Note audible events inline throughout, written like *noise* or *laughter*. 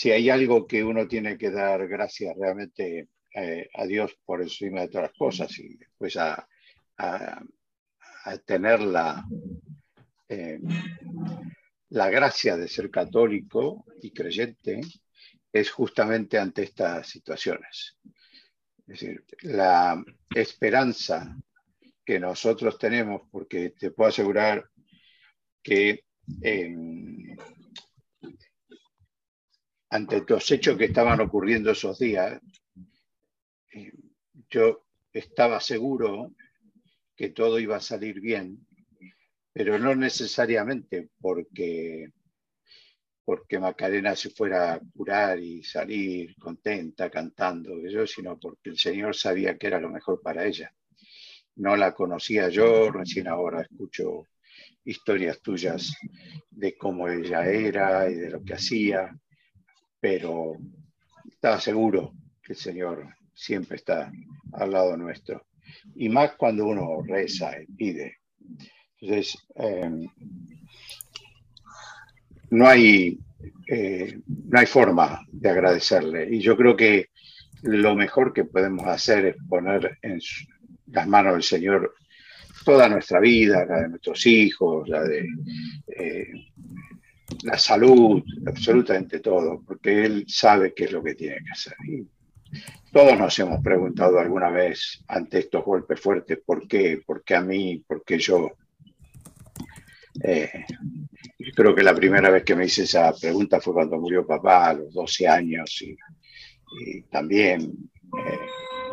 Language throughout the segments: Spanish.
si hay algo que uno tiene que dar gracias realmente eh, a Dios por encima de todas las cosas y después a, tener la, eh, la gracia de ser católico y creyente es justamente ante estas situaciones. Es decir, la esperanza que nosotros tenemos, porque te puedo asegurar que ante los hechos que estaban ocurriendo esos días, eh, yo estaba seguro que todo iba a salir bien, pero no necesariamente porque, porque Macarena se fuera a curar y salir contenta cantando, sino porque el Señor sabía que era lo mejor para ella. No la conocía yo, recién ahora escucho historias tuyas de cómo ella era y de lo que hacía pero estaba seguro que el Señor siempre está al lado nuestro. Y más cuando uno reza y pide. Entonces, em, no, hay, eh, no hay forma de agradecerle. Y yo creo que lo mejor que podemos hacer es poner en las manos del Señor toda nuestra vida, la de nuestros hijos, la de eh, la salud, absolutamente todo, porque él sabe qué es lo que tiene que hacer. Todos nos hemos preguntado alguna vez ante estos golpes fuertes, ¿por qué? ¿Por qué a mí? ¿Por qué yo? Eh, creo que la primera vez que me hice esa pregunta fue cuando murió papá a los 12 años y, también eh,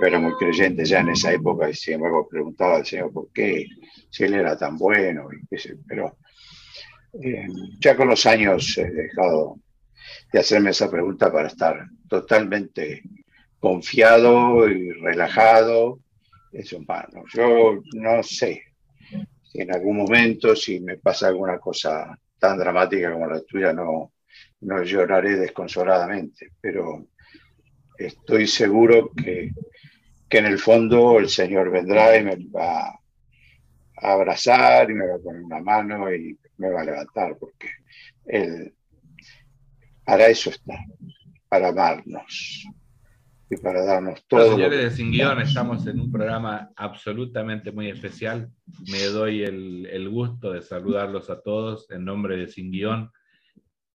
era muy creyente ya en esa época y sin embargo preguntaba al Señor por qué, si él era tan bueno, y qué pero ya con los años he dejado de hacerme esa pregunta para estar totalmente confiado y relajado. Es humano. Yo no sé si en algún momento, si me pasa alguna cosa tan dramática como la tuya, no, no lloraré desconsoladamente, pero estoy seguro que, que en el fondo el Señor vendrá y me va a abrazar y me va a poner una mano y me va a levantar, porque Él para eso está, para amarnos y para darnos todo. señores de Sin Guión, estamos en un programa absolutamente muy especial. Me doy el, gusto de saludarlos a todos en nombre de Sin Guión.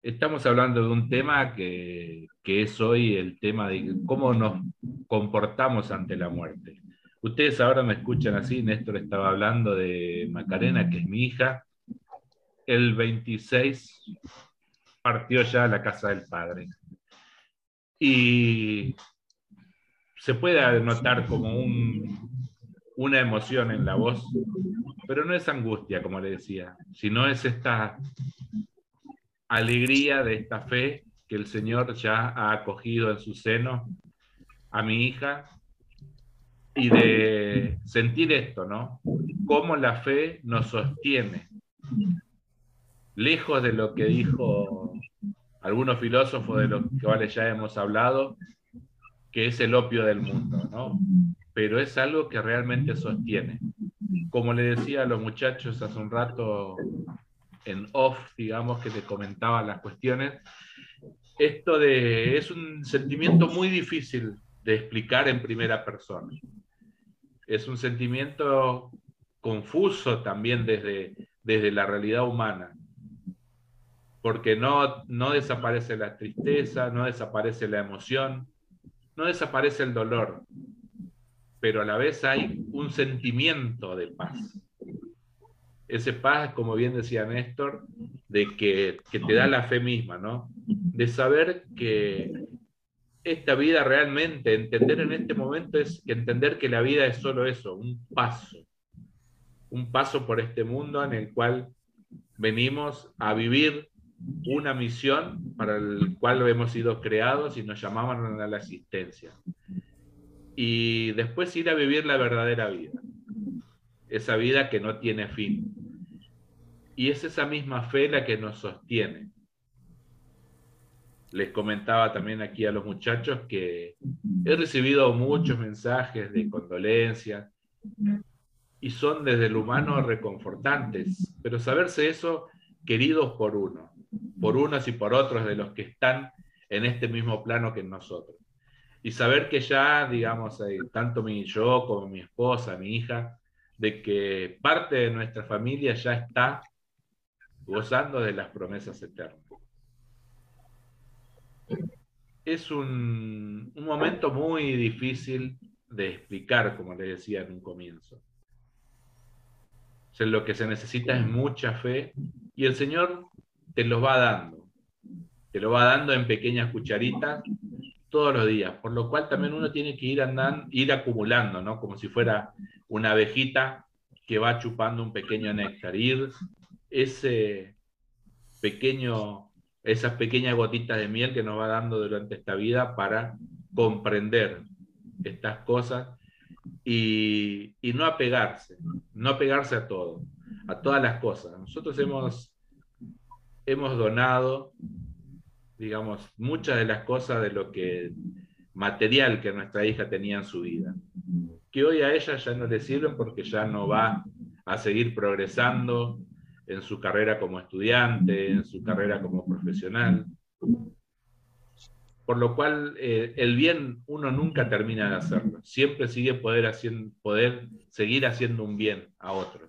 Estamos hablando de un tema que, que es hoy el tema de cómo nos comportamos ante la muerte. Ustedes ahora me escuchan así, Néstor estaba hablando de Macarena, que es mi hija, el 26 partió ya a la casa del padre. Y se puede notar como una emoción en la voz, pero no es angustia, como le decía, sino es esta alegría de esta fe que el Señor ya ha acogido en su seno a mi hija y de sentir esto, ¿no? Cómo la fe nos sostiene lejos de lo que dijo algunos filósofos de los que ya hemos hablado, que es el opio del mundo, ¿no? Pero es algo que realmente sostiene. Como le decía a los muchachos hace un rato en off, digamos, que te comentaba las cuestiones, esto de, es un sentimiento muy difícil de explicar en primera persona. Es un sentimiento confuso también desde, desde la realidad humana porque no, no desaparece la tristeza, no desaparece la emoción, no desaparece el dolor, pero a la vez hay un sentimiento de paz. Ese paz, como bien decía Néstor, de que, que te da la fe misma, ¿no? De saber que esta vida realmente, entender en este momento es entender que la vida es solo eso, un paso, un paso por este mundo en el cual venimos a vivir una misión para el cual hemos sido creados y nos llamaban a la asistencia. Y después ir a vivir la verdadera vida, esa vida que no tiene fin. Y es esa misma fe la que nos sostiene. Les comentaba también aquí a los muchachos que he recibido muchos mensajes de condolencia y son desde el humano reconfortantes, pero saberse eso queridos por uno, por unos y por otros de los que están en este mismo plano que nosotros. Y saber que ya, digamos, eh, tanto mi yo como mi esposa, mi hija, de que parte de nuestra familia ya está gozando de las promesas eternas. Es un, un momento muy difícil de explicar, como le decía en un comienzo lo que se necesita es mucha fe y el Señor te lo va dando. Te lo va dando en pequeñas cucharitas todos los días, por lo cual también uno tiene que ir andando, ir acumulando, ¿no? Como si fuera una abejita que va chupando un pequeño néctar, ir ese pequeño, esas pequeñas gotitas de miel que nos va dando durante esta vida para comprender estas cosas y, no apegarse, no apegarse a todo, a todas las cosas. Nosotros hemos, hemos donado, digamos, muchas de las cosas de lo que material que nuestra hija tenía en su vida, que hoy a ella ya no le sirven porque ya no va a seguir progresando en su carrera como estudiante, en su carrera como profesional por lo cual eh, el bien uno nunca termina de hacerlo, siempre sigue poder, poder seguir haciendo un bien a otros.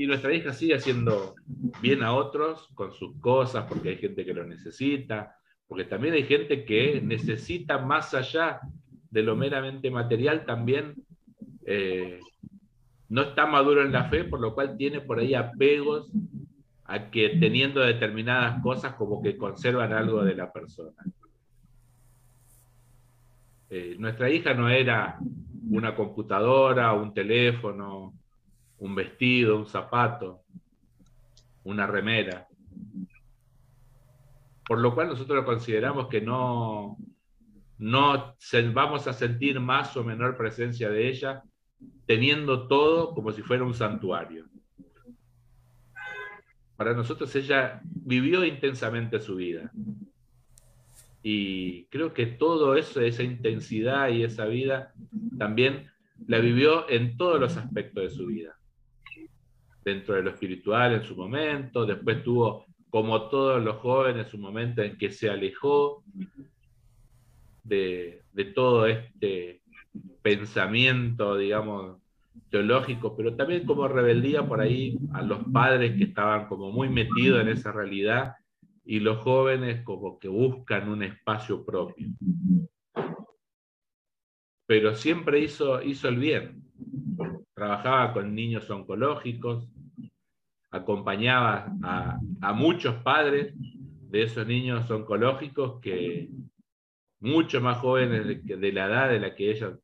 Y nuestra hija sigue haciendo bien a otros con sus cosas, porque hay gente que lo necesita, porque también hay gente que necesita más allá de lo meramente material, también eh, no está maduro en la fe, por lo cual tiene por ahí apegos a que teniendo determinadas cosas como que conservan algo de la persona. Eh, nuestra hija no era una computadora, un teléfono, un vestido, un zapato, una remera. Por lo cual nosotros consideramos que no, no vamos a sentir más o menor presencia de ella teniendo todo como si fuera un santuario. Para nosotros ella vivió intensamente su vida. Y creo que todo eso, esa intensidad y esa vida, también la vivió en todos los aspectos de su vida. Dentro de lo espiritual en su momento, después tuvo, como todos los jóvenes, su momento en que se alejó de, de todo este pensamiento, digamos, teológico, pero también como rebeldía por ahí a los padres que estaban como muy metidos en esa realidad y los jóvenes como que buscan un espacio propio. Pero siempre hizo, hizo el bien. Trabajaba con niños oncológicos, acompañaba a, muchos padres de esos niños oncológicos que mucho más jóvenes de, de la edad de la que ella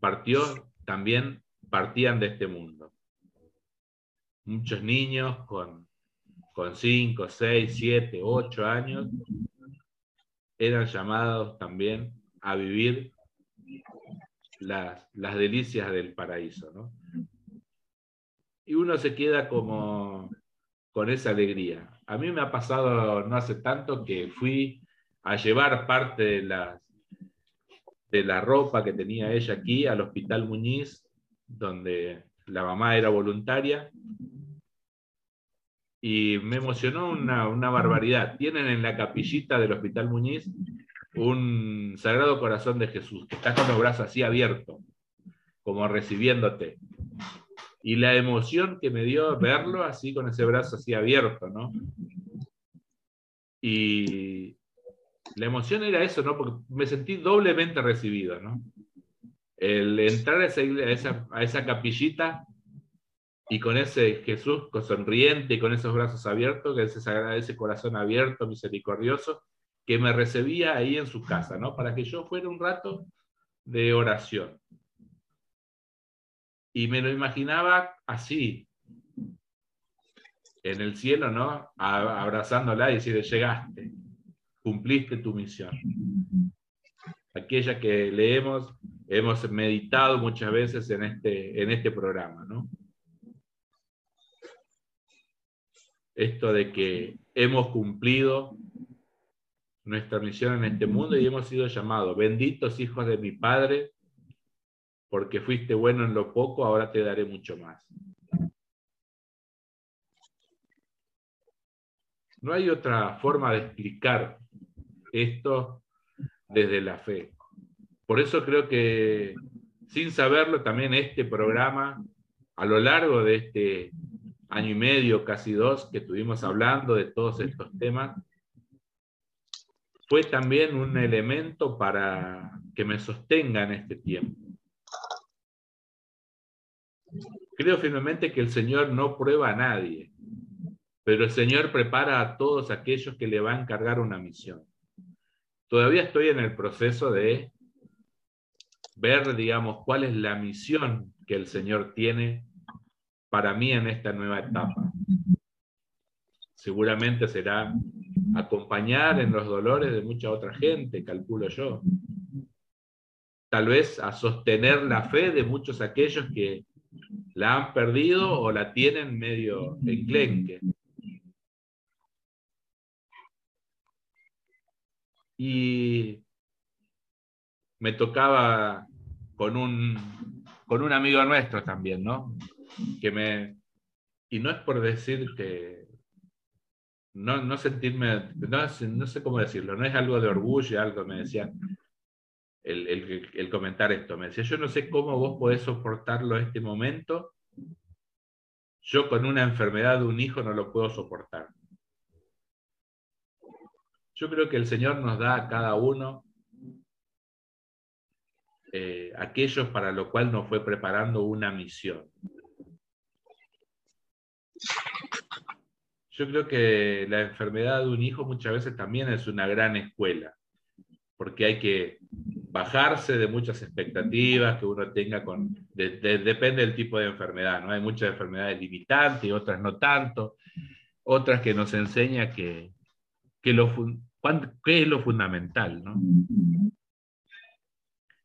partió, también partían de este mundo. Muchos niños con con 5, 6, 7, 8 años, eran llamados también a vivir las, delicias del paraíso. Y uno se queda como con esa alegría. A mí me ha pasado no hace tanto que fui a llevar parte de, las, de la ropa que tenía ella aquí al Hospital Muñiz, donde la mamá era voluntaria, y me emocionó una, barbaridad. Tienen en la capillita del Hospital Muñiz un Sagrado Corazón de Jesús, que está con los brazos así abiertos, como recibiéndote. Y la emoción que me dio verlo así con ese brazo así abierto, ¿no? Y la emoción era eso, ¿no? Porque me sentí doblemente recibido, ¿no? El entrar a esa, a esa capillita y con ese Jesús sonriente y con esos brazos abiertos, que ese, ese corazón abierto, misericordioso, que me recibía ahí en su casa, ¿no? Para que yo fuera un rato de oración. Y me lo imaginaba así, en el cielo, ¿no? abrazándola y decirle, llegaste, cumpliste tu misión. Aquella que leemos, hemos meditado muchas veces en este, en este programa, ¿no? Esto de que hemos cumplido nuestra misión en este mundo y hemos sido llamados, benditos hijos de mi Padre, porque fuiste bueno en lo poco, ahora te daré mucho más. No hay otra forma de explicar esto desde la fe. Por eso creo que, sin saberlo, también este programa, a lo largo de este año y medio, casi dos, que estuvimos hablando de todos estos temas, fue también un elemento para que me sostenga en este tiempo. Creo firmemente que el Señor no prueba a nadie, pero el Señor prepara a todos aquellos que le va a encargar una misión. Todavía estoy en el proceso de ver, digamos, cuál es la misión que el Señor tiene para mí en esta nueva etapa. Seguramente será acompañar en los dolores de mucha otra gente, calculo yo. Tal vez a sostener la fe de muchos aquellos que la han perdido o la tienen medio enclenque. Y me tocaba con un, con un amigo nuestro también, ¿no? Que me, y no es por decir que, no, no sentirme, no, no, sé cómo decirlo, no es algo de orgullo, algo, me decía, el, el, comentar esto, me decía, yo no sé cómo vos podés soportarlo en este momento, yo con una enfermedad de un hijo no lo puedo soportar. Yo creo que el Señor nos da a cada uno eh, aquellos para lo cual nos fue preparando una misión. Yo creo que la enfermedad de un hijo muchas veces también es una gran escuela, porque hay que bajarse de muchas expectativas que uno tenga con, depende del tipo de enfermedad, ¿no? Hay muchas enfermedades limitantes y otras no tanto, otras que nos enseña que, que lo, ¿Qué es lo fundamental? ¿no?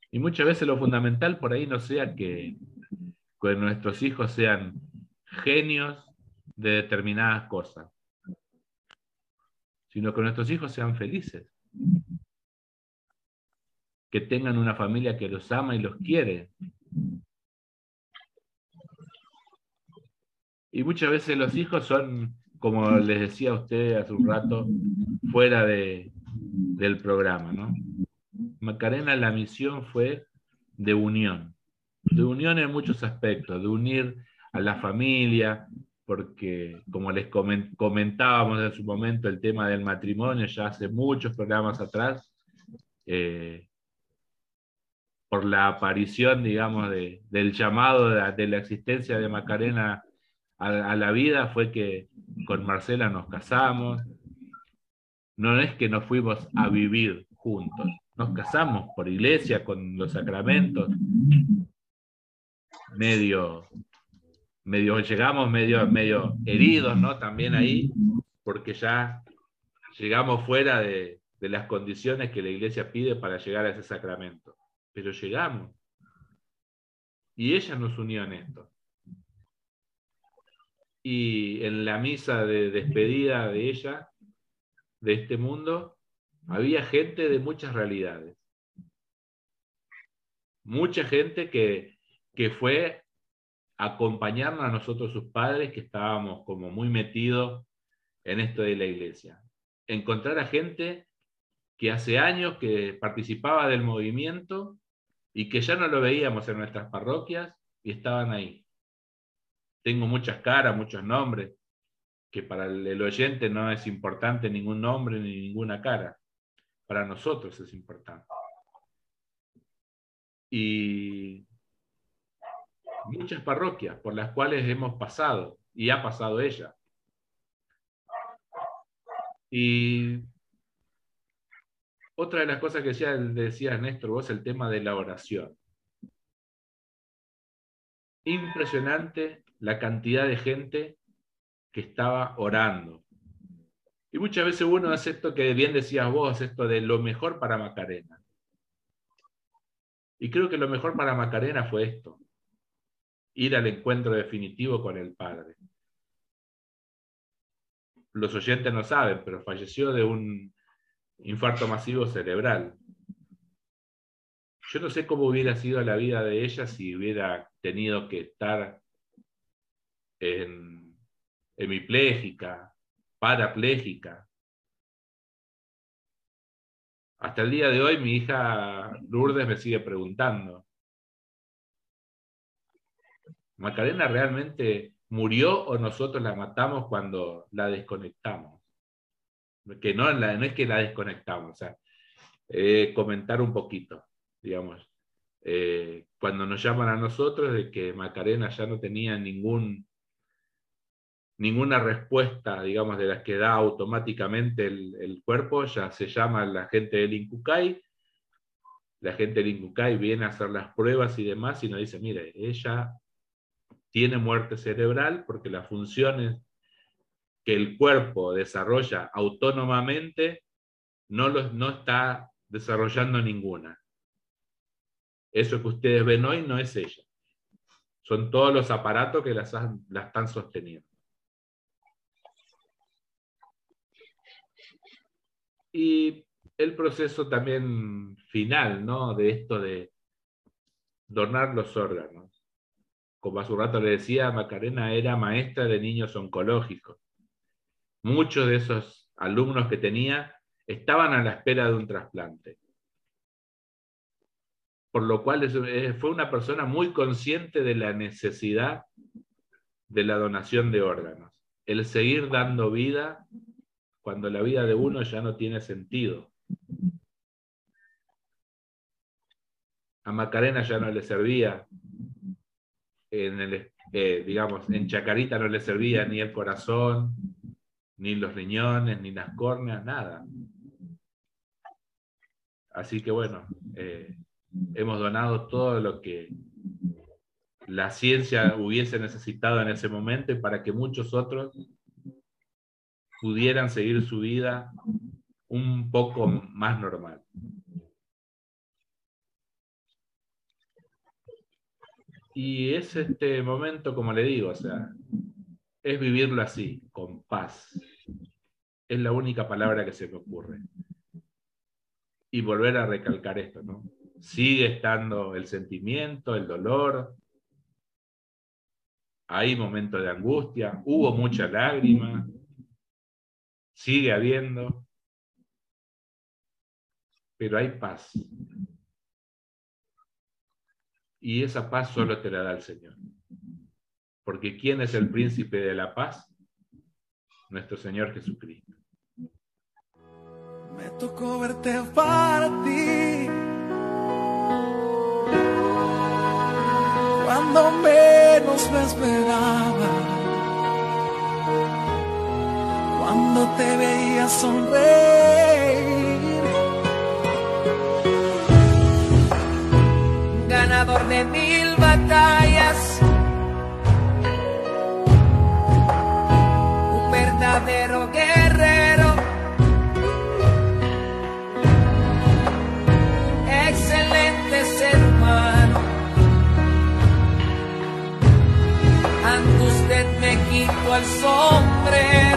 Y muchas veces lo fundamental por ahí no sea que, que nuestros hijos sean genios de determinadas cosas, sino que nuestros hijos sean felices, que tengan una familia que los ama y los quiere. Y muchas veces los hijos son como les decía a usted hace un rato, fuera de, del programa. Macarena, la misión fue de unión, de unión en muchos aspectos, de unir a la familia, porque como les comentábamos en su momento el tema del matrimonio, ya hace muchos programas atrás, eh, por la aparición, digamos, de, del llamado de, de la existencia de Macarena a, la vida fue que con Marcela nos casamos. No es que nos fuimos a vivir juntos, nos casamos por iglesia con los sacramentos. Medio, medio llegamos medio, medio heridos, ¿no? También ahí, porque ya llegamos fuera de, de las condiciones que la iglesia pide para llegar a ese sacramento. Pero llegamos. Y ella nos unió en esto y en la misa de despedida de ella, de este mundo, había gente de muchas realidades. Mucha gente que, que fue a acompañarnos a nosotros, sus padres, que estábamos como muy metidos en esto de la iglesia. Encontrar a gente que hace años que participaba del movimiento y que ya no lo veíamos en nuestras parroquias y estaban ahí tengo muchas caras, muchos nombres, que para el, oyente no es importante ningún nombre ni ninguna cara. Para nosotros es importante. Y muchas parroquias por las cuales hemos pasado y ha pasado ella. Y otra de las cosas que decía, decía Néstor, vos, el tema de la oración. Impresionante la cantidad de gente que estaba orando. Y muchas veces uno hace esto que bien decías vos, esto de lo mejor para Macarena. Y creo que lo mejor para Macarena fue esto, ir al encuentro definitivo con el Padre. Los oyentes no saben, pero falleció de un infarto masivo cerebral. Yo no sé cómo hubiera sido la vida de ella si hubiera tenido que estar en hemipléjica, parapléjica. Hasta el día de hoy mi hija Lourdes me sigue preguntando, ¿Macarena realmente murió o nosotros la matamos cuando la desconectamos? Que no, no es que la desconectamos, o sea, eh, comentar un poquito, digamos. Eh, cuando nos llaman a nosotros de que Macarena ya no tenía ningún ninguna respuesta, digamos, de las que da automáticamente el, cuerpo, ya se llama la gente del INCUCAI, la gente del INCUCAI viene a hacer las pruebas y demás y nos dice, mire, ella tiene muerte cerebral porque las funciones que el cuerpo desarrolla autónomamente no, no está desarrollando ninguna. Eso que ustedes ven hoy no es ella. Son todos los aparatos que la están sosteniendo. Y el proceso también final, ¿no? De esto de donar los órganos. Como hace un rato le decía, Macarena era maestra de niños oncológicos. Muchos de esos alumnos que tenía estaban a la espera de un trasplante. Por lo cual eh, fue una persona muy consciente de la necesidad de la donación de órganos. El seguir dando vida cuando la vida de uno ya no tiene sentido. A Macarena ya no le servía, en el, eh, digamos, en Chacarita no le servía ni el corazón, ni los riñones, ni las córneas, nada. Así que bueno, eh, hemos donado todo lo que la ciencia hubiese necesitado en ese momento para que muchos otros pudieran seguir su vida un poco más normal. Y es este momento, como le digo, o sea, es vivirlo así, con paz. Es la única palabra que se me ocurre. Y volver a recalcar esto, ¿no? Sigue estando el sentimiento, el dolor. Hay momentos de angustia, hubo mucha lágrima, sigue habiendo, pero hay paz. Y esa paz solo te la da el Señor. Porque ¿quién es el príncipe de la paz? Nuestro Señor Jesucristo. Me tocó verte ti Cuando menos me esperaba cuando te veía sonreír. Mil batallas, un verdadero guerrero. Excelente ser humano. Ante usted me quito el sombrero.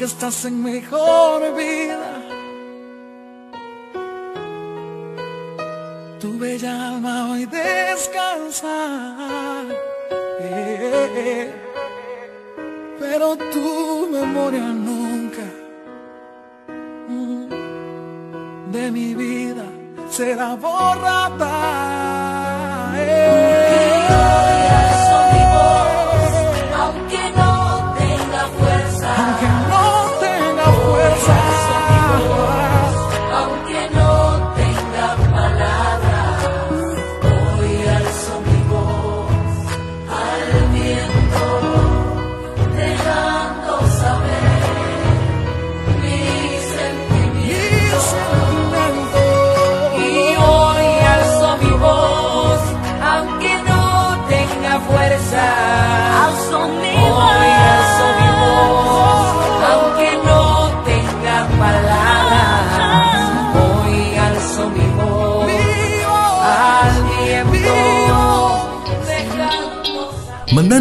Aunque estás en mejor vida. Tu bella alma hoy descansa, pero tu memoria nunca mm, de mi vida será borrada.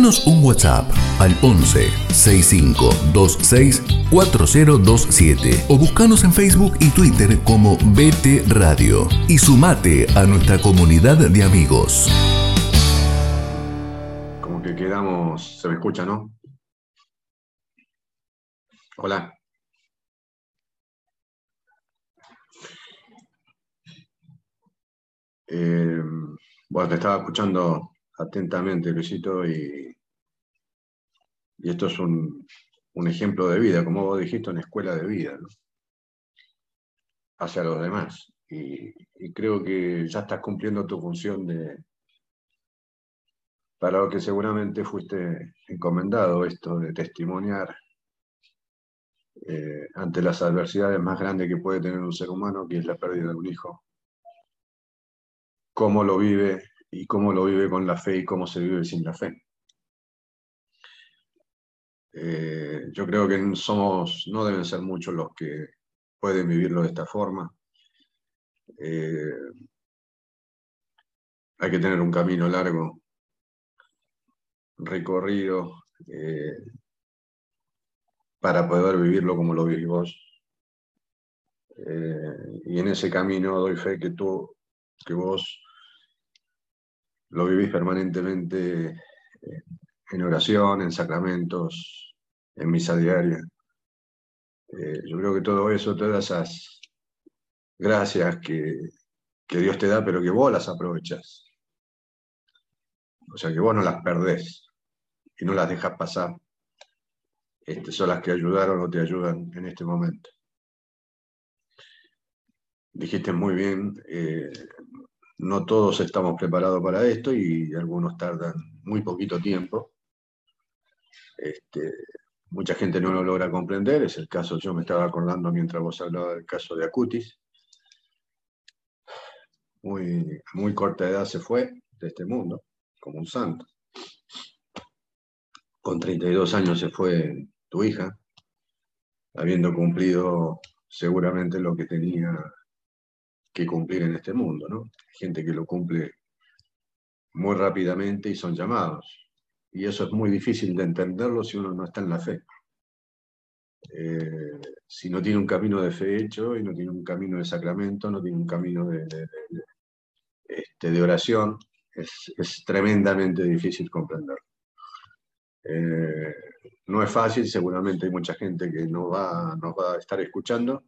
Un WhatsApp al 11 6526 4027 o buscanos en Facebook y Twitter como BT Radio y sumate a nuestra comunidad de amigos. Como que quedamos, se me escucha, ¿no? Hola. Eh, bueno, te estaba escuchando atentamente, Luisito, y, y esto es un, un ejemplo de vida, como vos dijiste, una escuela de vida, hacia los demás. Y, y creo que ya estás cumpliendo tu función de, para lo que seguramente fuiste encomendado, esto de testimoniar eh, ante las adversidades más grandes que puede tener un ser humano, que es la pérdida de un hijo. Cómo lo vive y cómo lo vive con la fe y cómo se vive sin la fe. Eh, yo creo que somos, no deben ser muchos los que pueden vivirlo de esta forma. Eh, hay que tener un camino largo, recorrido, eh, para poder vivirlo como lo vivís vos. Y en ese camino doy fe que tú, que vos lo vivís permanentemente en oración, en sacramentos, en misa diaria. Eh, yo creo que todo eso, todas esas gracias que, Dios te da, pero que vos las aprovechas. O sea, que vos no las perdés y no las dejas pasar. Este, son las que ayudaron o te ayudan en este momento. Dijiste muy bien, eh, no todos estamos preparados para esto y algunos tardan muy poquito tiempo. Este, mucha gente no lo logra comprender, es el caso, yo me estaba acordando mientras vos hablabas del caso de Acutis. Muy, muy corta edad se fue de este mundo, como un santo. Con 32 años se fue tu hija, habiendo cumplido seguramente lo que tenía que cumplir en este mundo, ¿no? Gente que lo cumple muy rápidamente y son llamados. Y eso es muy difícil de entenderlo si uno no está en la fe. Eh, si no tiene un camino de fe hecho y no tiene un camino de sacramento, no tiene un camino de, este, de oración, es, es tremendamente difícil comprenderlo. Eh, no es fácil, seguramente hay mucha gente que no va, nos va a estar escuchando,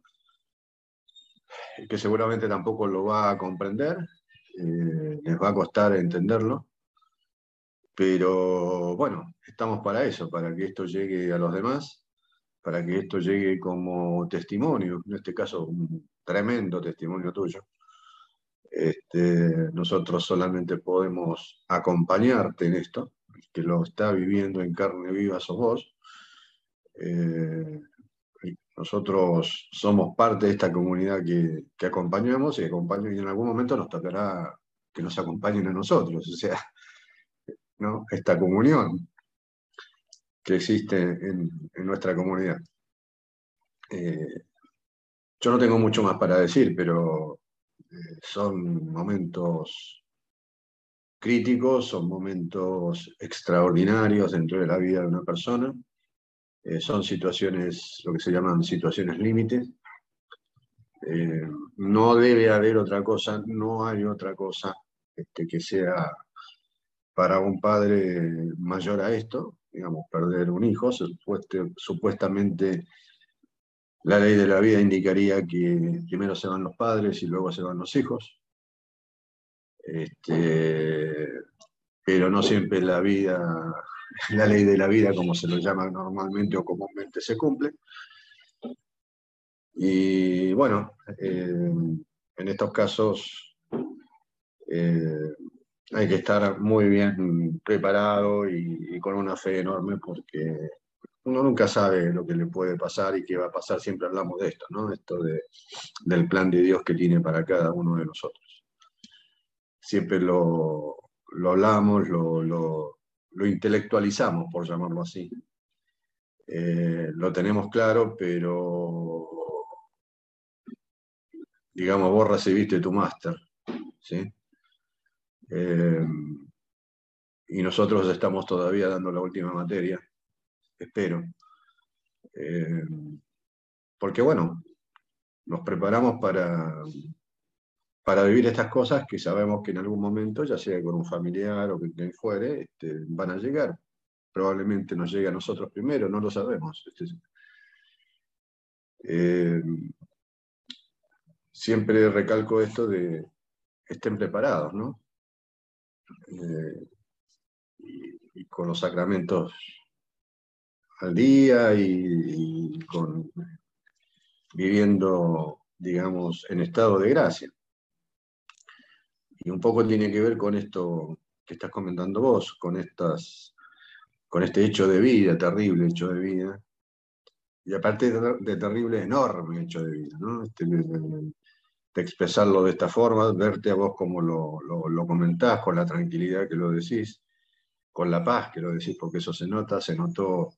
que seguramente tampoco lo va a comprender, eh, les va a costar entenderlo, pero bueno, estamos para eso, para que esto llegue a los demás, para que esto llegue como testimonio, en este caso un tremendo testimonio tuyo. Este, nosotros solamente podemos acompañarte en esto, el que lo está viviendo en carne viva sos vos. Eh, nosotros somos parte de esta comunidad que, que acompañamos y, acompaño- y en algún momento nos tocará que nos acompañen a nosotros, o sea, esta comunión que existe en, nuestra comunidad. Eh, yo no tengo mucho más para decir, pero eh, son momentos críticos, son momentos extraordinarios dentro de la vida de una persona. Eh, son situaciones, lo que se llaman situaciones límites. No debe haber otra cosa, no hay otra cosa este, que sea para un padre mayor a esto, digamos, perder un hijo, supuestamente la ley de la vida indicaría que primero se van los padres y luego se van los hijos. Este, pero no siempre la vida, *laughs* la ley de la vida, como se lo llama normalmente o comúnmente, se cumple. Y bueno, eh, en estos casos eh, hay que estar muy bien preparado y, con una fe enorme porque uno nunca sabe lo que le puede pasar y qué va a pasar. Siempre hablamos de esto, ¿no? Esto del plan de Dios que tiene para cada uno de nosotros. Siempre lo, hablamos, lo, intelectualizamos, por llamarlo así. Eh, lo tenemos claro, pero digamos, vos recibiste tu máster, ¿sí? Eh, y nosotros estamos todavía dando la última materia, espero. Eh, porque bueno, nos preparamos para, para vivir estas cosas que sabemos que en algún momento, ya sea con un familiar o quien fuere, este, van a llegar. Probablemente nos llegue a nosotros primero, no lo sabemos. Este, eh, siempre recalco esto de estén preparados, ¿no? Eh, y, con los sacramentos al día y, con viviendo, digamos, en estado de gracia. Y un poco tiene que ver con esto que estás comentando vos, con, estas, con este hecho de vida, terrible hecho de vida, y aparte de, terrible, enorme hecho de vida, ¿no? Este, de expresarlo de esta forma, verte a vos como lo, lo, comentás, con la tranquilidad que lo decís, con la paz que lo decís, porque eso se nota, se notó,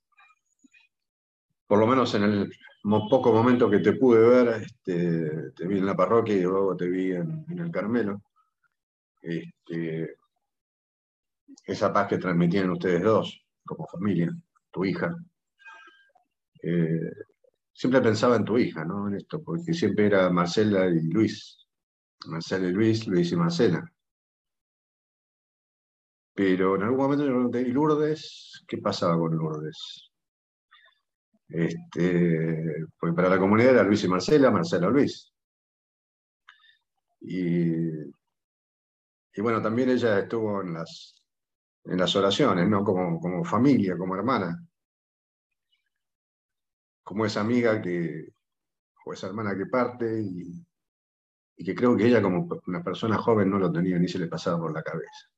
por lo menos en el poco momento que te pude ver, este, te vi en la parroquia y luego te vi en, el Carmelo. Este, esa paz que transmitían ustedes dos, como familia, tu hija. Eh, siempre pensaba en tu hija, ¿no? En esto, porque siempre era Marcela y Luis. Marcela y Luis, Luis y Marcela. Pero en algún momento yo pregunté, ¿y Lourdes? ¿Qué pasaba con Lourdes? Este, porque para la comunidad era Luis y Marcela, Marcela y Luis. Y, y bueno, también ella estuvo en las, en las oraciones, ¿no? Como, como familia, como hermana como esa amiga que, o esa hermana que parte y, que creo que ella como una persona joven no lo tenía ni se le pasaba por la cabeza.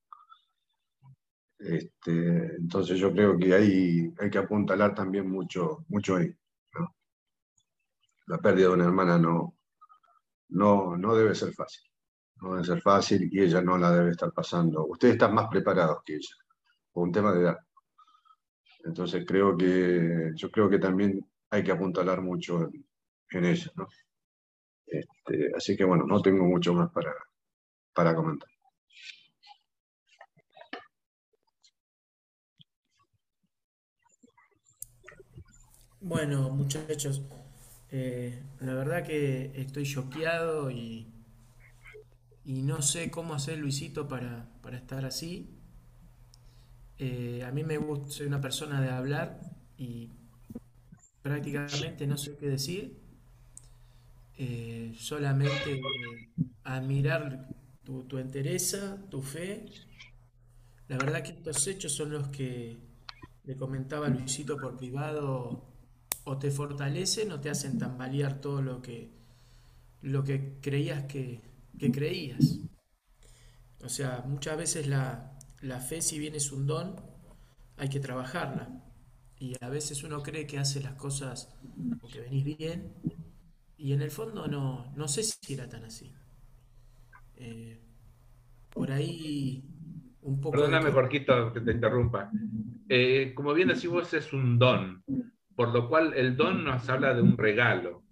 Este, entonces yo creo que ahí hay que apuntalar también mucho, mucho ahí. La pérdida de una hermana no, no, no debe ser fácil. No debe ser fácil y ella no la debe estar pasando. Ustedes están más preparados que ella, por un tema de edad. Entonces creo que, yo creo que también hay que apuntalar mucho en, eso. ¿no? Este, así que bueno, no tengo mucho más para, para comentar. Bueno, muchachos, eh, la verdad que estoy choqueado y, y no sé cómo hacer Luisito para, para estar así. Eh, a mí me gusta, soy una persona de hablar y prácticamente no sé qué decir, eh, solamente admirar tu, tu entereza, tu fe. La verdad que estos hechos son los que le comentaba Luisito por privado, o te fortalecen o te hacen tambalear todo lo que, lo que creías que, que creías. O sea, muchas veces la, la fe, si bien es un don, hay que trabajarla y a veces uno cree que hace las cosas porque venís bien y en el fondo no, no sé si era tan así. Eh, por ahí un poco... Perdóname, Jorquito, que te interrumpa. Eh, como bien decís vos, es un don, por lo cual el don nos habla de un regalo.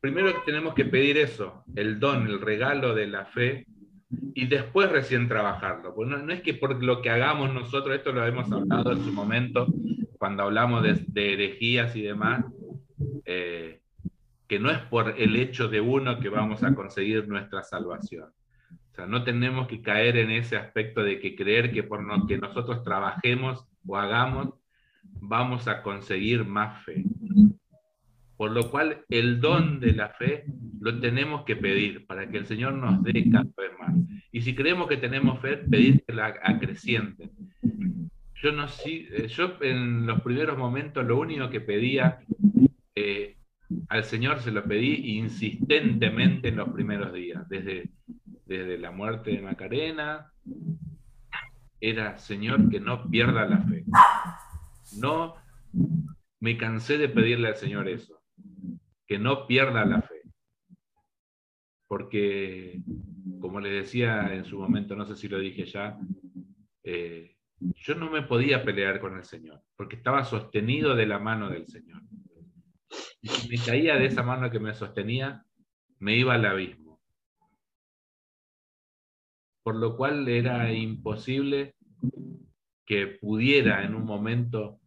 Primero tenemos que pedir eso, el don, el regalo de la fe, y después recién trabajarlo. Pues no, es que por lo que hagamos nosotros, esto lo hemos hablado en su momento, cuando hablamos de, de herejías y demás, eh, que no es por el hecho de uno que vamos a conseguir nuestra salvación. O sea, no tenemos que caer en ese aspecto de que creer que por lo que nosotros trabajemos o hagamos, vamos a conseguir más fe. Por lo cual, el don de la fe lo tenemos que pedir para que el Señor nos dé cada vez más. Y si creemos que tenemos fe, pedir que la acreciente. Yo, no, eh, yo en los primeros momentos lo único que pedía eh, al Señor se lo pedí insistentemente en los primeros días, desde, desde la muerte de Macarena, era Señor que no pierda la fe. No me cansé de pedirle al Señor eso, que no pierda la fe. Porque, como les decía en su momento, no sé si lo dije ya, eh, yo no me podía pelear con el Señor, porque estaba sostenido de la mano del Señor. Y si me caía de esa mano que me sostenía, me iba al abismo. Por lo cual era imposible que pudiera en un momento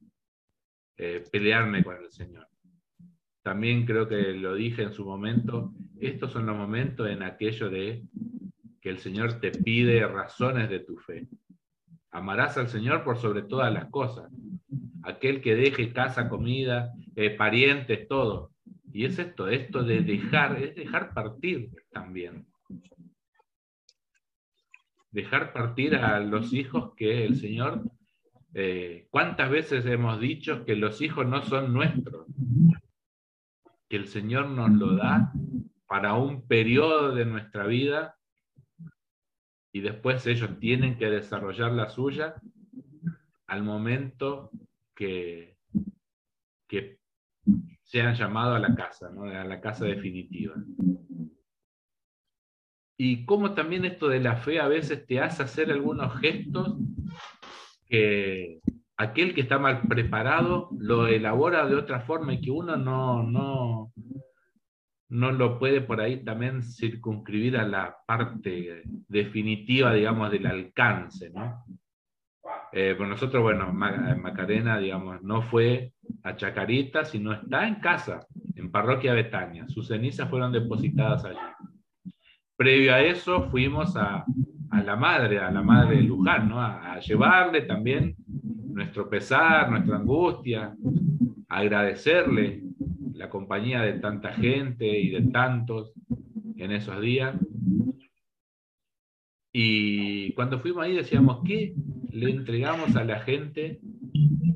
eh, pelearme con el Señor. También creo que lo dije en su momento, estos son los momentos en aquello de que el Señor te pide razones de tu fe. Amarás al Señor por sobre todas las cosas. Aquel que deje casa, comida, eh, parientes, todo. Y es esto, esto de dejar, es dejar partir también. Dejar partir a los hijos que el Señor, eh, ¿cuántas veces hemos dicho que los hijos no son nuestros? Que el Señor nos lo da para un periodo de nuestra vida y después ellos tienen que desarrollar la suya al momento que, que sean llamados a la casa, a la casa definitiva. Y cómo también esto de la fe a veces te hace hacer algunos gestos que aquel que está mal preparado lo elabora de otra forma y que uno no, no, no lo puede por ahí también circunscribir a la parte definitiva, digamos, del alcance, ¿no? Eh, pues nosotros, bueno, Macarena, digamos, no fue a Chacarita, sino está en casa, en Parroquia Betania. Sus cenizas fueron depositadas allí. Previo a eso fuimos a, la madre, a la madre de Luján, ¿no? a, llevarle también nuestro pesar, nuestra angustia, agradecerle la compañía de tanta gente y de tantos en esos días. Y cuando fuimos ahí decíamos, ¿qué le entregamos a la gente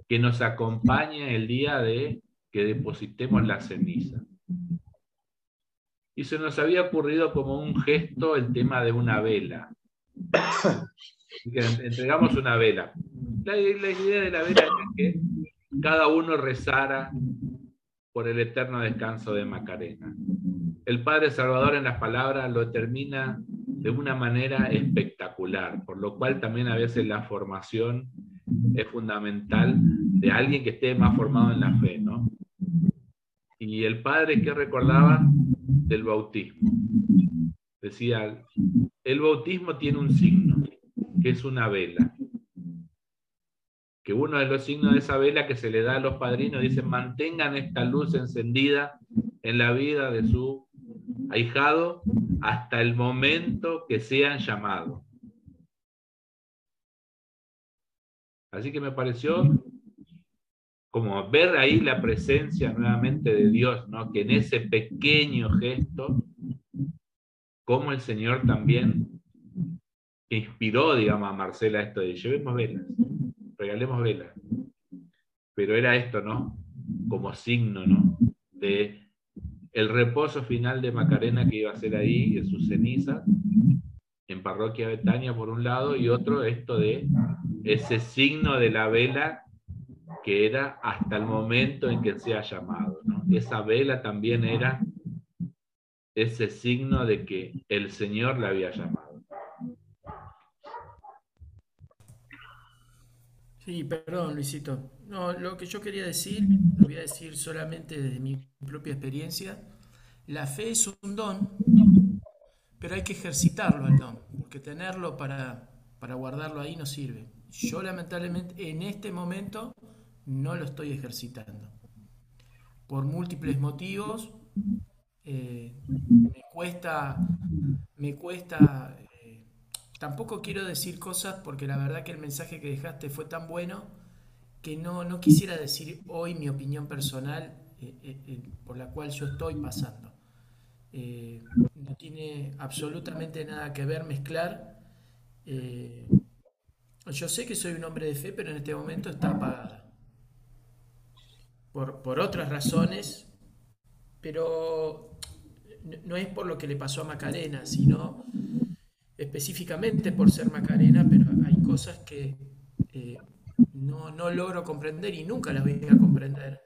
que nos acompañe el día de que depositemos la ceniza? Y se nos había ocurrido como un gesto el tema de una vela. *coughs* entregamos una vela. La, idea de la vela era que cada uno rezara por el eterno descanso de Macarena. El Padre Salvador en las palabras lo termina de una manera espectacular, por lo cual también a veces la formación es fundamental de alguien que esté más formado en la fe, ¿no? Y el padre que recordaba del bautismo. Decía, el bautismo tiene un signo, que es una vela. Que uno de los signos de esa vela que se le da a los padrinos dice, mantengan esta luz encendida en la vida de su ahijado hasta el momento que sean llamados. Así que me pareció como ver ahí la presencia nuevamente de Dios, ¿no? que en ese pequeño gesto, como el Señor también inspiró, digamos, a Marcela esto de llevemos velas, regalemos velas. Pero era esto, ¿no? Como signo, ¿no? De el reposo final de Macarena que iba a ser ahí, en sus cenizas, en Parroquia Betania por un lado, y otro esto de ese signo de la vela que era hasta el momento en que sea llamado. Esa vela también era ese signo de que el Señor la había llamado. Sí, perdón, Luisito. No, lo que yo quería decir, lo voy a decir solamente desde mi propia experiencia. La fe es un don, pero hay que ejercitarlo el don, porque tenerlo para, para guardarlo ahí no sirve. Yo lamentablemente en este momento no lo estoy ejercitando. Por múltiples motivos, eh, me cuesta, me cuesta, tampoco quiero decir cosas porque la verdad que el mensaje que dejaste fue tan bueno que no, no quisiera decir hoy mi opinión personal eh, por la cual yo estoy pasando. no tiene absolutamente nada que ver mezclar. yo sé que soy un hombre de fe, pero en este momento está apagada. Por, por otras razones, pero no es por lo que le pasó a Macarena, sino específicamente por ser Macarena, pero hay cosas que eh, no, logro comprender y nunca las voy a comprender.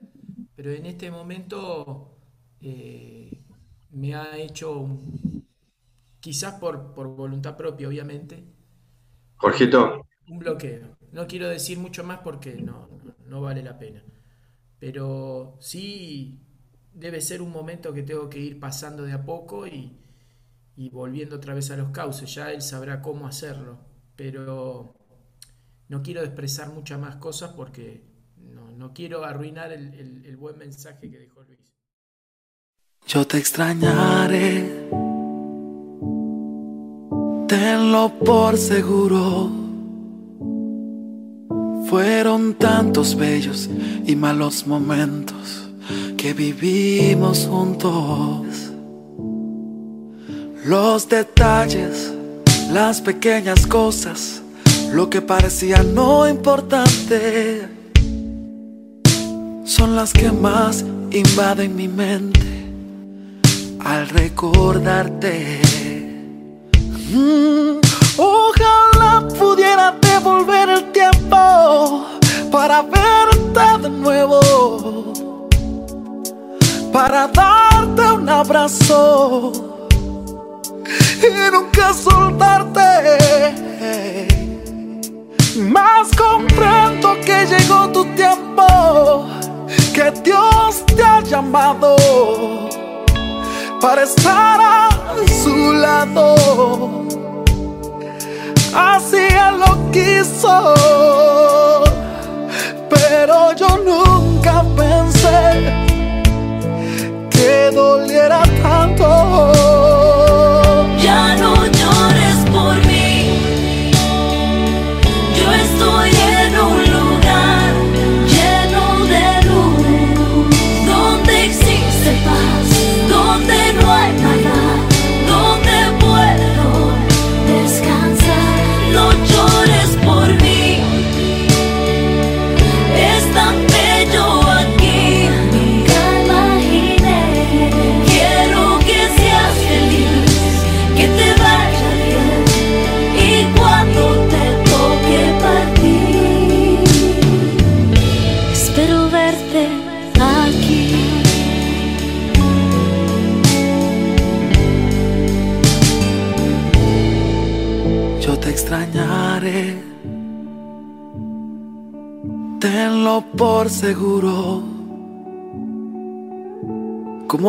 Pero en este momento eh, me ha hecho, quizás por, voluntad propia, obviamente, Jorgito. Un bloqueo. No quiero decir mucho más porque no, no vale la pena. Pero sí debe ser un momento que tengo que ir pasando de a poco y, volviendo otra vez a los cauces. Ya él sabrá cómo hacerlo, pero no quiero expresar muchas más cosas porque no, quiero arruinar el, el buen mensaje que dejó Luis. Yo te extrañaré, tenlo por seguro. Fueron tantos bellos y malos momentos que vivimos juntos. Los detalles, las pequeñas cosas, lo que parecía no importante, son las que más invaden mi mente al recordarte. Mm, ojalá pudiera devolver el tiempo para verte de nuevo para darte un abrazo y nunca soltarte. Más comprendo que llegó tu tiempo, que Dios te ha llamado para estar a su lado. Así Él lo quiso, pero yo nunca pensé que doliera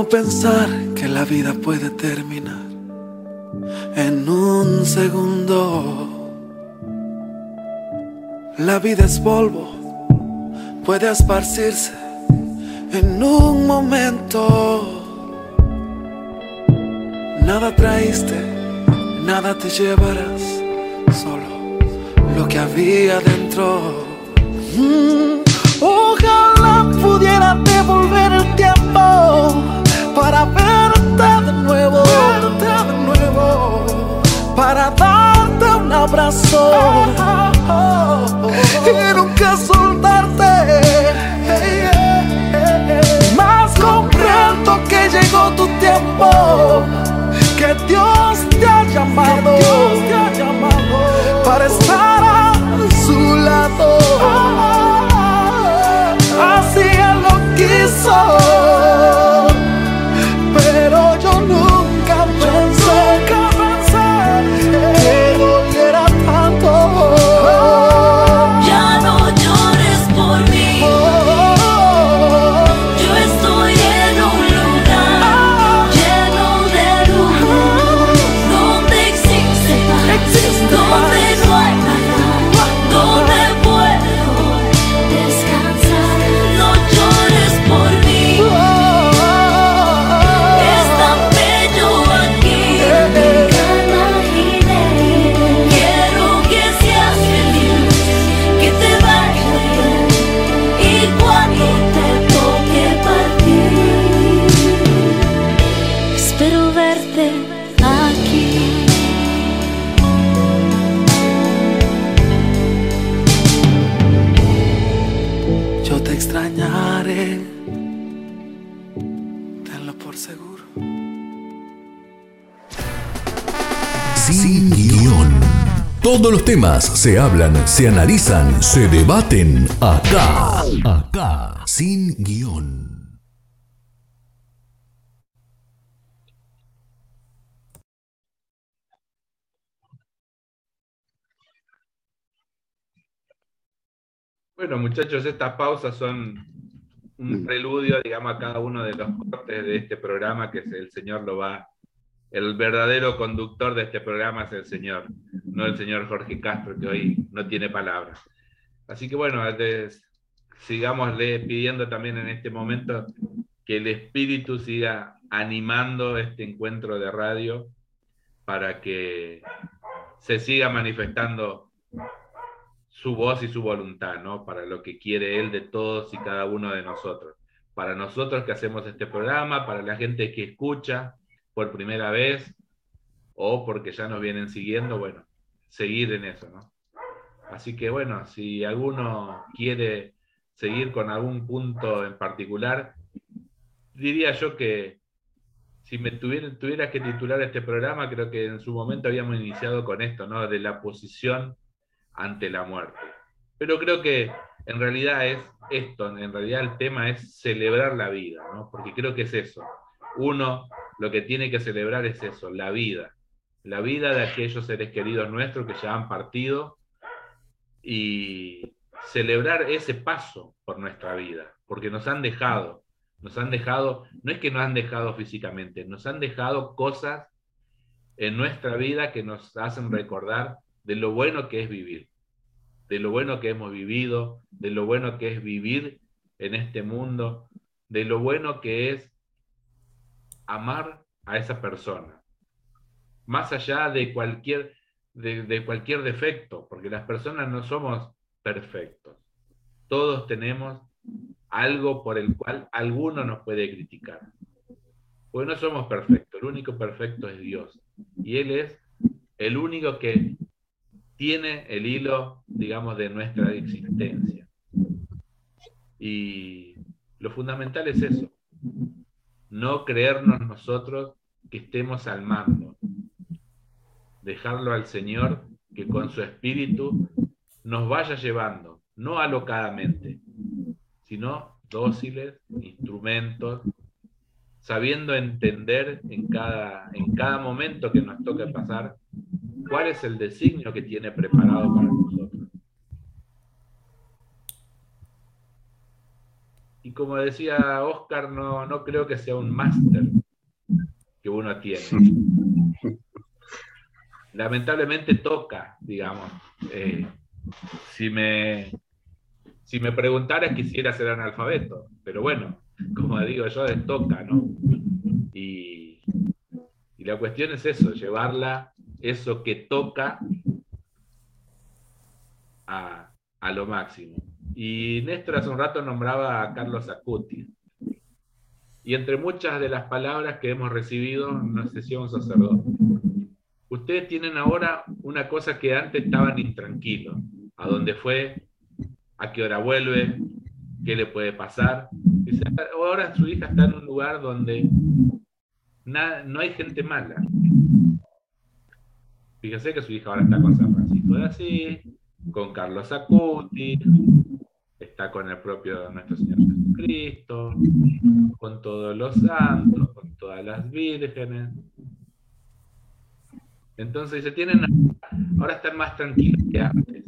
¿Cómo pensar que la vida puede terminar en un segundo? La vida es polvo, puede esparcirse en un momento. Nada traíste, nada te llevarás, solo lo que había dentro. Mm, Ojalá pudiera devolver el tiempo para verte de nuevo, de nuevo, para darte un abrazo y nunca soltarte. Más comprendo que llegó tu tiempo, temas se hablan, se analizan, se debaten acá. Acá, sin guion. Bueno, muchachos, estas pausas son un preludio, digamos, a cada uno de los cortes de este programa que el Señor lo va el verdadero conductor de este programa es el señor, no el señor Jorge Castro, que hoy no tiene palabras. Así que bueno, sigamosle pidiendo también en este momento que el espíritu siga animando este encuentro de radio para que se siga manifestando su voz y su voluntad, ¿no? Para lo que quiere Él de todos y cada uno de nosotros. Para nosotros que hacemos este programa, para la gente que escucha, por primera vez o porque ya nos vienen siguiendo, bueno, seguir en eso, ¿no? Así que bueno, si alguno quiere seguir con algún punto en particular, diría yo que si me tuviera, tuviera que titular este programa, creo que en su momento habíamos iniciado con esto, ¿no? De la posición ante la muerte. Pero creo que en realidad es esto, en realidad el tema es celebrar la vida, ¿no? Porque creo que es eso. Uno lo que tiene que celebrar es eso, la vida. La vida de aquellos seres queridos nuestros que ya han partido y celebrar ese paso por nuestra vida, porque nos han dejado, nos han dejado, no es que nos han dejado físicamente, nos han dejado cosas en nuestra vida que nos hacen recordar de lo bueno que es vivir, de lo bueno que hemos vivido, de lo bueno que es vivir en este mundo, de lo bueno que es amar a esa persona, más allá de cualquier, de, cualquier defecto, porque las personas no somos perfectos. Todos tenemos algo por el cual alguno nos puede criticar. Porque no somos perfectos, el único perfecto es Dios. Y Él es el único que tiene el hilo, digamos, de nuestra existencia. Y lo fundamental es eso, no creernos nosotros que estemos al mando, dejarlo al Señor que con su espíritu nos vaya llevando, no alocadamente, sino dóciles, instrumentos, sabiendo entender en cada, en cada momento que nos toque pasar cuál es el designio que tiene preparado para nosotros. Y como decía Oscar, no, no creo que sea un máster que uno tiene. *laughs* Lamentablemente toca, digamos. Eh, si, me, si me preguntaras quisiera ser analfabeto, pero bueno, como digo yo, es toca, ¿no? Y, y la cuestión es eso, llevarla, eso que toca, a, a lo máximo. Y Néstor hace un rato nombraba a Carlos Acuti. Y entre muchas de las palabras que hemos recibido, no sé si un sacerdote. Ustedes tienen ahora una cosa que antes estaban intranquilos. ¿A dónde fue? ¿A qué hora vuelve? ¿Qué le puede pasar? ahora su hija está en un lugar donde no hay gente mala. Fíjense que su hija ahora está con San Francisco de Asís, con Carlos Acuti, con el propio nuestro Señor Jesucristo, con todos los santos, con todas las vírgenes. Entonces se tienen, ahora están más tranquilos que antes,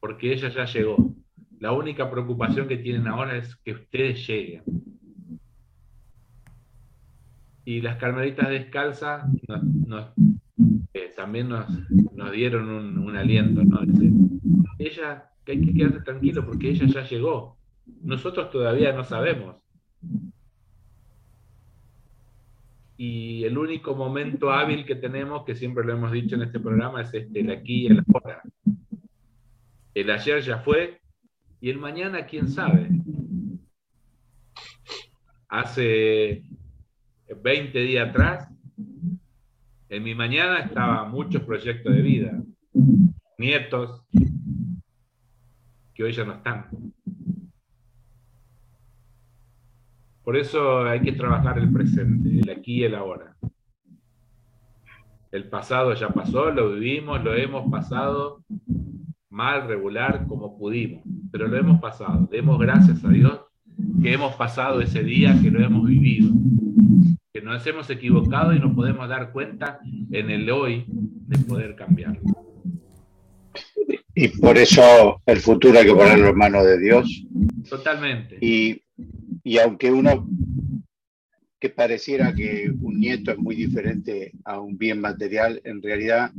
porque ella ya llegó. La única preocupación que tienen ahora es que ustedes lleguen. Y las carmelitas descalzas eh, también nos, dieron un, aliento, ¿no? ella que hay que quedarse tranquilo porque ella ya llegó. Nosotros todavía no sabemos. Y el único momento hábil que tenemos, que siempre lo hemos dicho en este programa, es este, el aquí y el ahora. El ayer ya fue y el mañana, quién sabe. Hace 20 días atrás, en mi mañana estaban muchos proyectos de vida, nietos, que hoy ya no están. Por eso hay que trabajar el presente, el aquí y el ahora. El pasado ya pasó, lo vivimos, lo hemos pasado mal, regular, como pudimos, pero lo hemos pasado. Demos gracias a Dios que hemos pasado ese día, que lo hemos vivido, que nos hemos equivocado y nos podemos dar cuenta en el hoy de poder cambiarlo. Y por eso el futuro hay que ponerlo en manos de Dios. Totalmente. Y, y aunque uno que pareciera que un nieto es muy diferente a un bien material, en realidad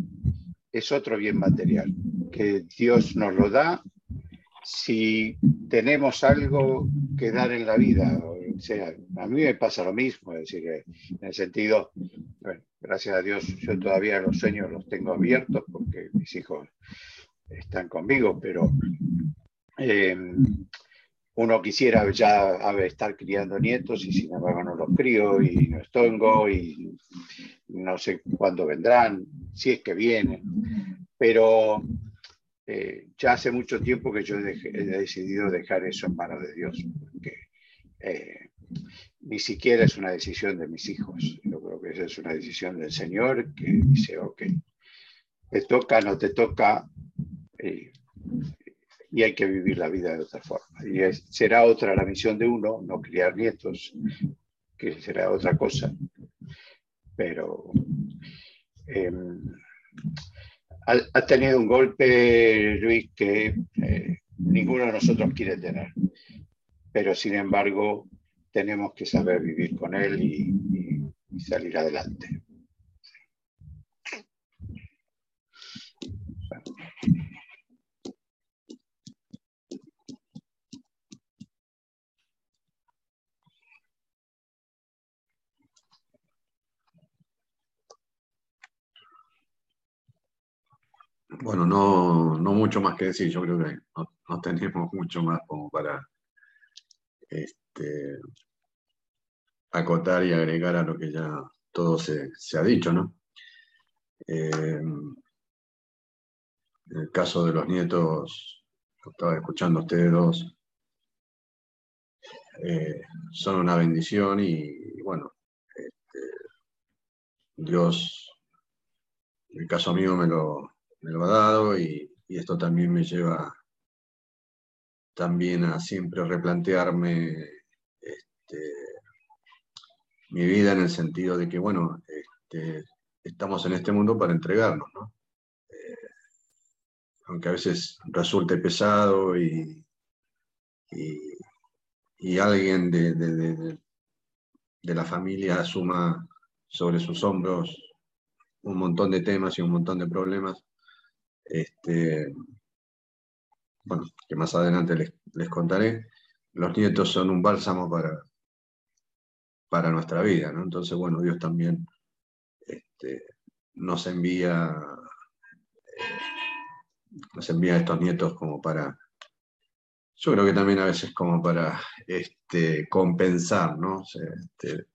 es otro bien material, que Dios nos lo da si tenemos algo que dar en la vida. O sea, a mí me pasa lo mismo, es decir, en el sentido, bueno, gracias a Dios yo todavía los sueños los tengo abiertos porque mis hijos están conmigo, pero eh, uno quisiera ya estar criando nietos y sin embargo no los crío y no estongo y no sé cuándo vendrán, si es que vienen, pero eh, ya hace mucho tiempo que yo he, decidido dejar eso en manos de Dios, porque eh, ni siquiera es una decisión de mis hijos, yo creo que esa es una decisión del Señor que dice, ok, te toca, no te toca, y hay que vivir la vida de otra forma. Y será otra la misión de uno, no criar nietos, que será otra cosa. Pero em, ha, tenido un golpe, Luis, que eh, ninguno de nosotros quiere tener. Pero sin embargo, tenemos que saber vivir con él y salir adelante. Bueno, no, no mucho más que decir, yo creo que no, tenemos mucho más como para este, acotar y agregar a lo que ya todo se, ha dicho, ¿no? Eh, el caso de los nietos, lo estaba escuchando ustedes dos, eh, son una bendición y, bueno, este, Dios, en el caso mío me lo, me lo ha dado y, esto también me lleva también a siempre replantearme este, mi vida en el sentido de que, bueno, este, estamos en este mundo para entregarnos, ¿no? Eh, aunque a veces resulte pesado y, y, alguien de, de la familia asuma sobre sus hombros un montón de temas y un montón de problemas, este, bueno, que más adelante les, contaré, los nietos son un bálsamo para, para nuestra vida, ¿no? Entonces, bueno, Dios también este, nos envía eh, nos envía estos nietos como para, yo creo que también a veces como para este, compensar, ¿no? Este,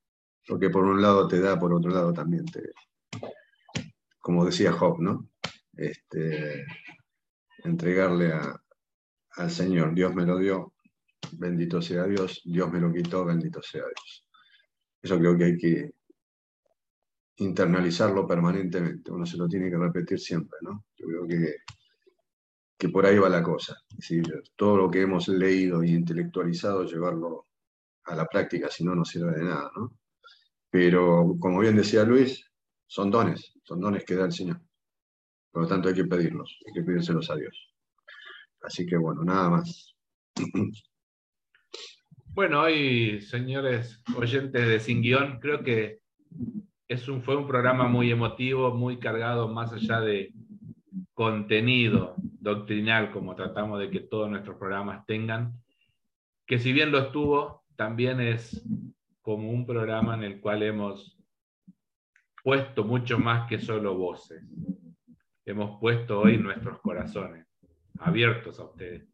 porque por un lado te da, por otro lado también te, como decía Job, ¿no? Este, entregarle al Señor. Dios me lo dio, bendito sea Dios, Dios me lo quitó, bendito sea Dios. Eso creo que hay que internalizarlo permanentemente, uno se lo tiene que repetir siempre, ¿no? Yo creo que, que por ahí va la cosa. Es decir, todo lo que hemos leído y intelectualizado, llevarlo a la práctica, si no, no sirve de nada, ¿no? Pero, como bien decía Luis, son dones, son dones que da el Señor. Por lo tanto, hay que pedirlos, hay que pedírselos a Dios. Así que bueno, nada más. *clears throat* Bueno, hoy, señores oyentes de Sin Guión, creo que es un, fue un programa muy emotivo, muy cargado más allá de contenido doctrinal, como tratamos de que todos nuestros programas tengan, que si bien lo estuvo, también es como un programa en el cual hemos puesto mucho más que solo voces hemos puesto hoy nuestros corazones abiertos a ustedes.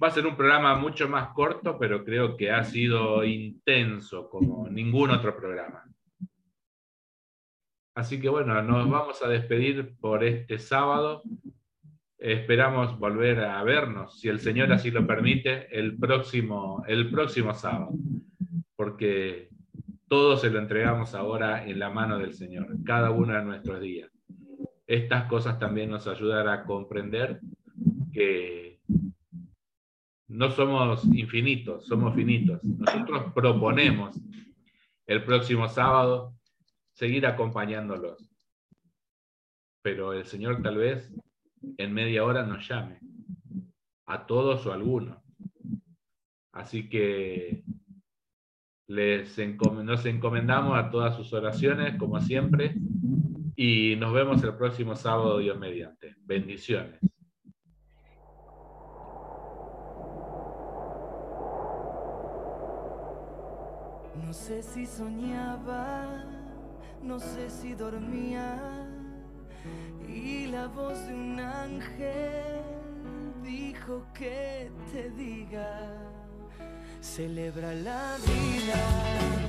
Va a ser un programa mucho más corto, pero creo que ha sido intenso como ningún otro programa. Así que bueno, nos vamos a despedir por este sábado. Esperamos volver a vernos, si el Señor así lo permite, el próximo, el próximo sábado. Porque todo se lo entregamos ahora en la mano del Señor, cada uno de nuestros días. Estas cosas también nos ayudan a comprender que no somos infinitos, somos finitos. Nosotros proponemos el próximo sábado seguir acompañándolos. Pero el Señor tal vez en media hora nos llame, a todos o a algunos. Así que les nos encomendamos a todas sus oraciones, como siempre, y nos vemos el próximo sábado, Dios mediante. Bendiciones. No sé si soñaba, no sé si dormía, y la voz de un ángel dijo que te diga, celebra la vida.